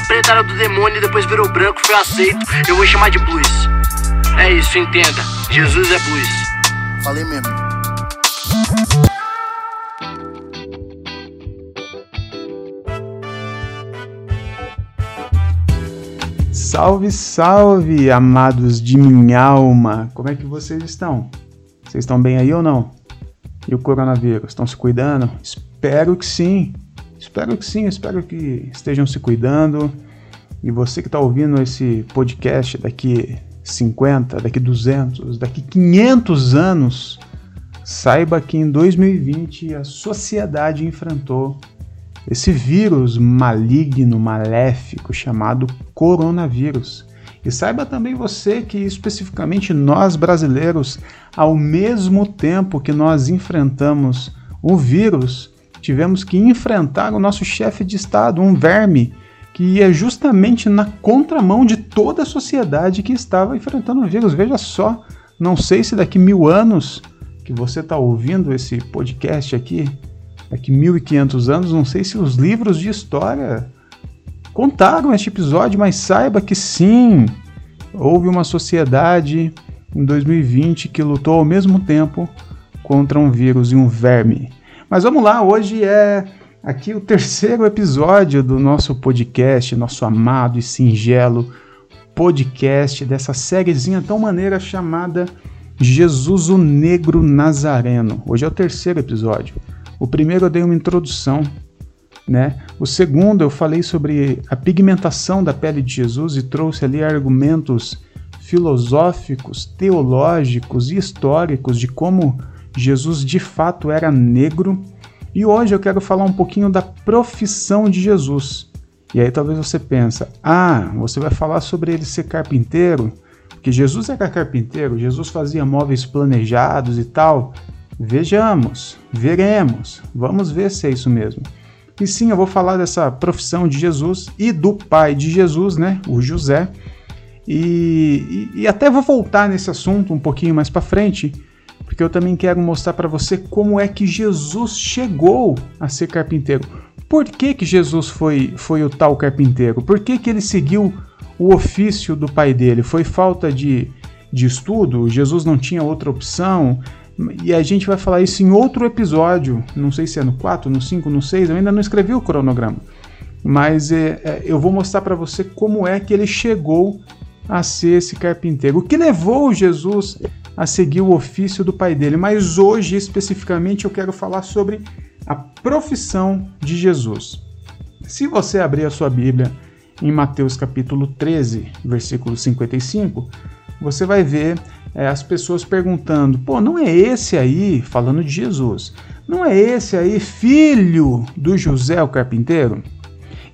era preta, era do demônio e depois virou branco, foi aceito. Eu vou chamar de blues. É isso, entenda. Jesus é blues. Falei mesmo. Salve, salve, amados de minha alma! Como é que vocês estão? Vocês estão bem aí ou não? E o coronavírus? Estão se cuidando? Espero que sim. Espero que sim, espero que estejam se cuidando. E você que está ouvindo esse podcast daqui 50, daqui 200, daqui 500 anos, saiba que em 2020 a sociedade enfrentou esse vírus maligno, maléfico chamado coronavírus. E saiba também você que especificamente nós brasileiros, ao mesmo tempo que nós enfrentamos o vírus, tivemos que enfrentar o nosso chefe de estado, um verme que ia justamente na contramão de toda a sociedade que estava enfrentando o vírus. Veja só, não sei se daqui mil anos que você está ouvindo esse podcast aqui, daqui 1500 anos, não sei se os livros de história contaram este episódio, mas saiba que sim, houve uma sociedade em 2020 que lutou ao mesmo tempo contra um vírus e um verme. Mas vamos lá, hoje é aqui o terceiro episódio do nosso podcast, nosso amado e singelo podcast dessa sériezinha tão maneira chamada Jesus o Negro Nazareno. Hoje é o terceiro episódio. O primeiro eu dei uma introdução, né? O segundo eu falei sobre a pigmentação da pele de Jesus e trouxe ali argumentos filosóficos, teológicos e históricos de como Jesus de fato era negro. E hoje eu quero falar um pouquinho da profissão de Jesus. E aí talvez você pensa: "Ah, você vai falar sobre ele ser carpinteiro?" Porque Jesus era carpinteiro, Jesus fazia móveis planejados e tal. Vejamos, veremos, vamos ver se é isso mesmo. E sim, eu vou falar dessa profissão de Jesus e do pai de Jesus, né, o José. E, e, e até vou voltar nesse assunto um pouquinho mais para frente, porque eu também quero mostrar para você como é que Jesus chegou a ser carpinteiro. Por que, que Jesus foi, foi o tal carpinteiro? Por que, que ele seguiu o ofício do pai dele? Foi falta de, de estudo? Jesus não tinha outra opção? E a gente vai falar isso em outro episódio, não sei se é no 4, no 5, no 6, eu ainda não escrevi o cronograma. Mas é, é, eu vou mostrar para você como é que ele chegou a ser esse carpinteiro. O que levou Jesus a seguir o ofício do pai dele. Mas hoje, especificamente, eu quero falar sobre a profissão de Jesus. Se você abrir a sua Bíblia em Mateus capítulo 13, versículo 55, você vai ver é, as pessoas perguntando: pô, não é esse aí, falando de Jesus, não é esse aí filho do José o carpinteiro?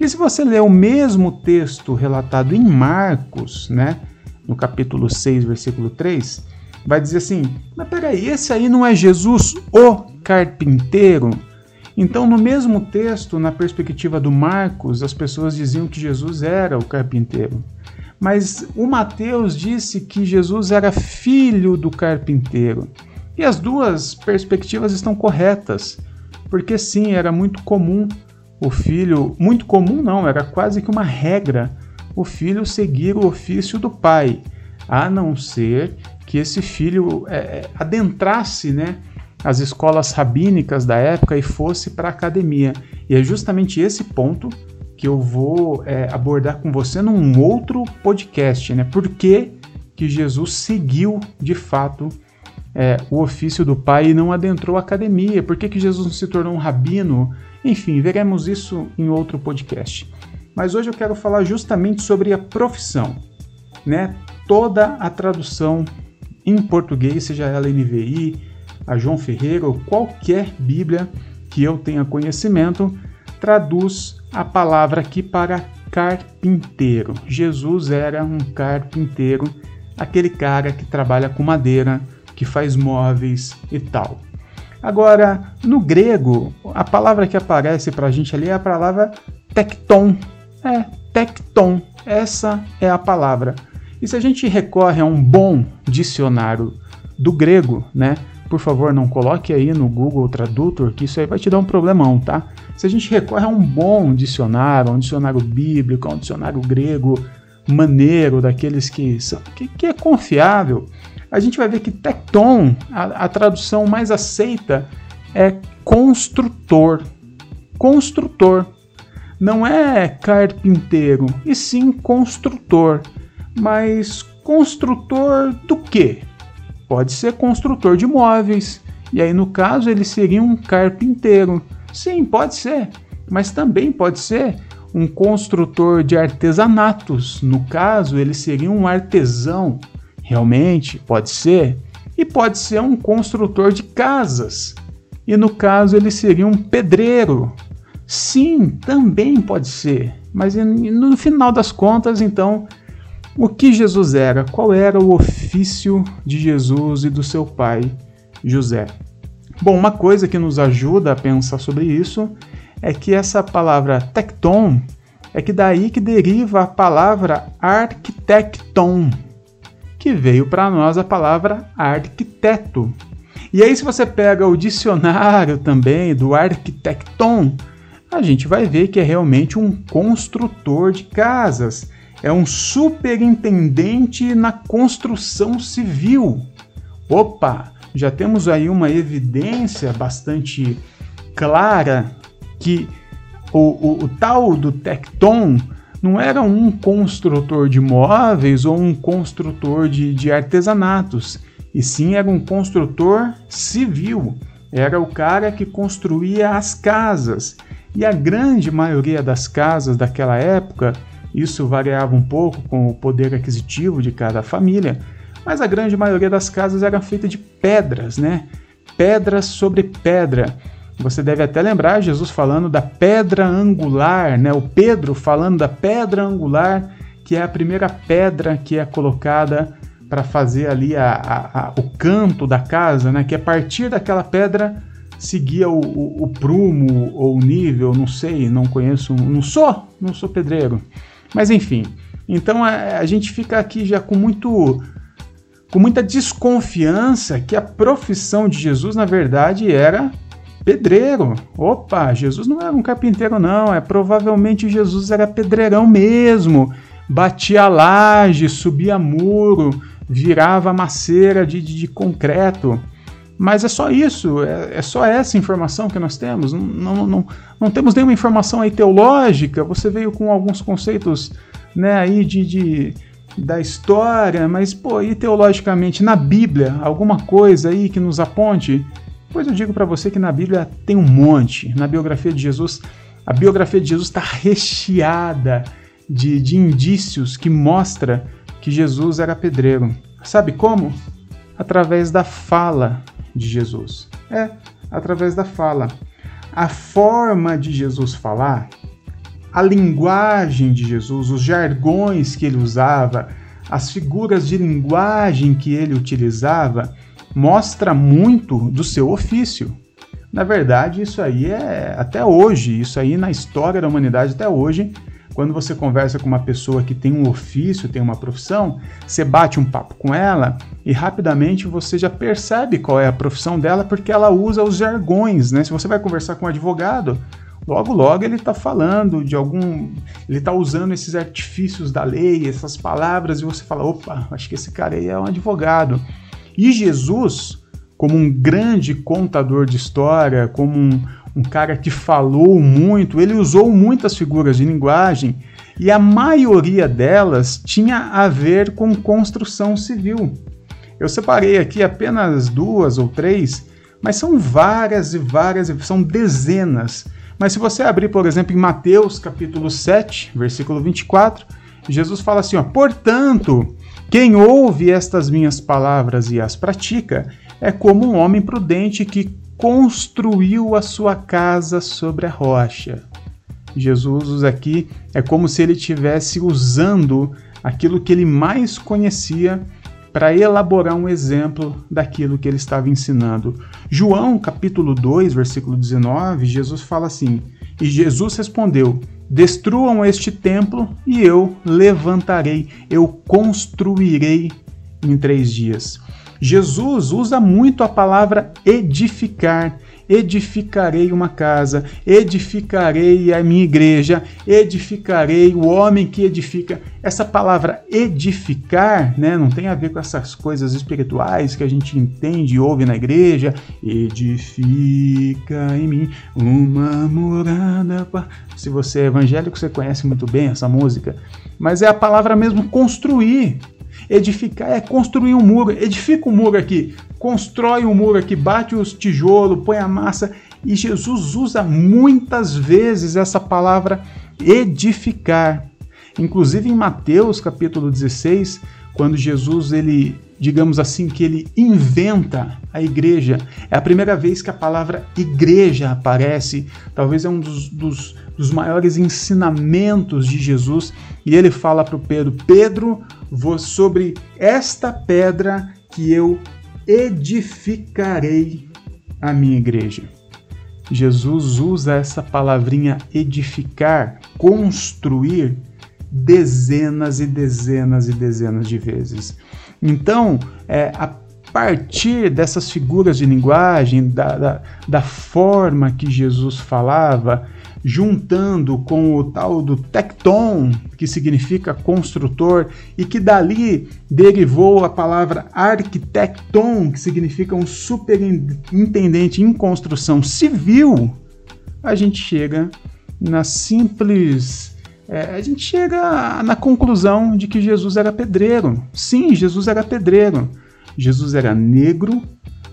E se você ler o mesmo texto relatado em Marcos, né, no capítulo 6, versículo 3, vai dizer assim: mas peraí, esse aí não é Jesus o carpinteiro? Então, no mesmo texto, na perspectiva do Marcos, as pessoas diziam que Jesus era o carpinteiro. Mas o Mateus disse que Jesus era filho do carpinteiro. E as duas perspectivas estão corretas, porque sim, era muito comum o filho, muito comum não, era quase que uma regra, o filho seguir o ofício do pai, a não ser que esse filho é, é adentrasse, né, as escolas rabínicas da época e fosse para a academia. E é justamente esse ponto que eu vou é, abordar com você num outro podcast, né? Por que, que Jesus seguiu de fato é, o ofício do Pai e não adentrou a academia? Por que, que Jesus não se tornou um rabino? Enfim, veremos isso em outro podcast. Mas hoje eu quero falar justamente sobre a profissão, né? Toda a tradução em português, seja ela NVI, a João Ferreira ou qualquer Bíblia que eu tenha conhecimento, traduz a palavra aqui para carpinteiro. Jesus era um carpinteiro, aquele cara que trabalha com madeira, que faz móveis e tal. Agora, no grego, a palavra que aparece para a gente ali é a palavra tecton. É, tecton. Essa é a palavra. E se a gente recorre a um bom dicionário do grego, né, por favor, não coloque aí no Google Tradutor, que isso aí vai te dar um problemão, tá? Se a gente recorre a um bom dicionário, um dicionário bíblico, um dicionário grego maneiro, daqueles que, são, que, que é confiável, a gente vai ver que tecton, a, a tradução mais aceita, é construtor. Construtor. Não é carpinteiro, e sim construtor. Mas construtor do quê? Pode ser construtor de móveis, e aí no caso ele seria um carpinteiro. Sim, pode ser, mas também pode ser um construtor de artesanatos. No caso, ele seria um artesão. Realmente, pode ser. E pode ser um construtor de casas. E no caso, ele seria um pedreiro. Sim, também pode ser. Mas no final das contas, então, o que Jesus era? Qual era o ofício de Jesus e do seu pai, José? Bom, uma coisa que nos ajuda a pensar sobre isso é que essa palavra tecton é que daí que deriva a palavra arquitecton, que veio para nós a palavra arquiteto. E aí, se você pega o dicionário também do arquitecton, a gente vai ver que é realmente um construtor de casas é um superintendente na construção civil. Opa, já temos aí uma evidência bastante clara que o, o, o tal do Tecton não era um construtor de móveis ou um construtor de, de artesanatos, e sim era um construtor civil. Era o cara que construía as casas. E a grande maioria das casas daquela época isso variava um pouco com o poder aquisitivo de cada família, mas a grande maioria das casas era feita de pedras, né? Pedras sobre pedra. Você deve até lembrar Jesus falando da pedra angular, né? O Pedro falando da pedra angular, que é a primeira pedra que é colocada para fazer ali a, a, a, o canto da casa, né? Que a partir daquela pedra seguia o, o, o prumo ou o nível, não sei, não conheço, não sou, não sou pedreiro. Mas enfim, então a, a gente fica aqui já com muito com muita desconfiança que a profissão de Jesus na verdade era pedreiro. Opa, Jesus não era um carpinteiro não, é provavelmente Jesus era pedreirão mesmo. Batia laje, subia muro, virava maceira de, de, de concreto. Mas é só isso, é, é, só essa informação que nós temos. Não, não, não, não, temos nenhuma informação aí teológica. Você veio com alguns conceitos né, aí de, de da história, mas pô, e teologicamente na Bíblia, alguma coisa aí que nos aponte? Pois eu digo para você que na Bíblia tem um monte. Na biografia de Jesus, a biografia de Jesus está recheada de, de indícios que mostra que Jesus era pedreiro. Sabe como? Através da fala de Jesus? É através da fala. A forma de Jesus falar, a linguagem de Jesus, os jargões que ele usava, as figuras de linguagem que ele utilizava, mostra muito do seu ofício. Na verdade, isso aí é até hoje, isso aí na história da humanidade até hoje quando você conversa com uma pessoa que tem um ofício, tem uma profissão, você bate um papo com ela e rapidamente você já percebe qual é a profissão dela porque ela usa os jargões, né? Se você vai conversar com um advogado, logo logo ele está falando de algum, ele está usando esses artifícios da lei, essas palavras e você fala, opa, acho que esse cara aí é um advogado. E Jesus, como um grande contador de história, como um, um cara que falou muito, ele usou muitas figuras de linguagem e a maioria delas tinha a ver com construção civil. Eu separei aqui apenas duas ou três, mas são várias e várias, são dezenas. Mas se você abrir, por exemplo, em Mateus capítulo 7, versículo 24, Jesus fala assim: ó, Portanto, quem ouve estas minhas palavras e as pratica é como um homem prudente que construiu a sua casa sobre a rocha. Jesus usa aqui é como se ele estivesse usando aquilo que ele mais conhecia para elaborar um exemplo daquilo que ele estava ensinando. João, capítulo 2, versículo 19, Jesus fala assim: E Jesus respondeu: Destruam este templo e eu levantarei, eu construirei em três dias. Jesus usa muito a palavra edificar edificarei uma casa, edificarei a minha igreja, edificarei o homem que edifica. Essa palavra edificar, né, não tem a ver com essas coisas espirituais que a gente entende e ouve na igreja. Edifica em mim uma morada. Se você é evangélico, você conhece muito bem essa música. Mas é a palavra mesmo construir. Edificar é construir um muro. Edifica um muro aqui, constrói um muro aqui, bate os tijolos, põe a massa. E Jesus usa muitas vezes essa palavra edificar. Inclusive em Mateus capítulo 16, quando Jesus ele, digamos assim, que ele inventa a igreja. É a primeira vez que a palavra igreja aparece. Talvez é um dos, dos, dos maiores ensinamentos de Jesus. E ele fala para o Pedro: Pedro, vou sobre esta pedra que eu edificarei a minha igreja. Jesus usa essa palavrinha edificar, construir, dezenas e dezenas e dezenas de vezes. Então, é, a partir dessas figuras de linguagem, da, da, da forma que Jesus falava, juntando com o tal do tecton, que significa construtor, e que dali derivou a palavra arquitecton, que significa um superintendente em construção civil, a gente chega na simples. É, a gente chega na conclusão de que Jesus era pedreiro. Sim, Jesus era pedreiro. Jesus era negro,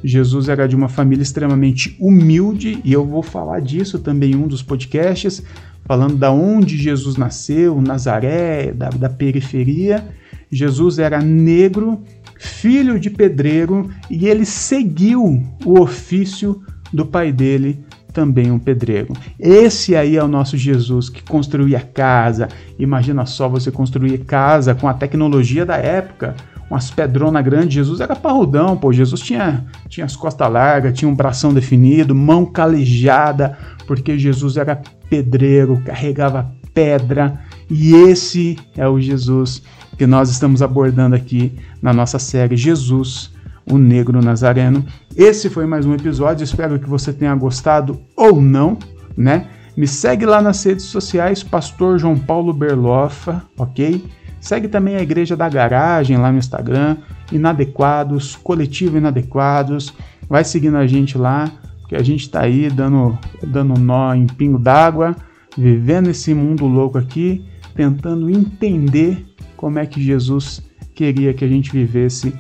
Jesus era de uma família extremamente humilde, e eu vou falar disso também em um dos podcasts, falando da onde Jesus nasceu, Nazaré, da, da periferia. Jesus era negro, filho de pedreiro, e ele seguiu o ofício do pai dele, também um pedreiro. Esse aí é o nosso Jesus que construía casa. Imagina só você construir casa com a tecnologia da época umas pedronas grandes. Jesus era parrudão, pô. Jesus tinha, tinha as costas largas, tinha um bração definido, mão calejada, porque Jesus era pedreiro, carregava pedra. E esse é o Jesus que nós estamos abordando aqui na nossa série Jesus, o Negro Nazareno. Esse foi mais um episódio, espero que você tenha gostado ou não, né? Me segue lá nas redes sociais, Pastor João Paulo Berlofa, ok? Segue também a Igreja da Garagem lá no Instagram, Inadequados, Coletivo Inadequados. Vai seguindo a gente lá, que a gente está aí dando, dando nó em pingo d'água, vivendo esse mundo louco aqui, tentando entender como é que Jesus queria que a gente vivesse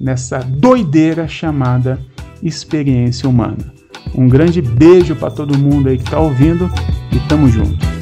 nessa doideira chamada experiência humana. Um grande beijo para todo mundo aí que está ouvindo e tamo junto.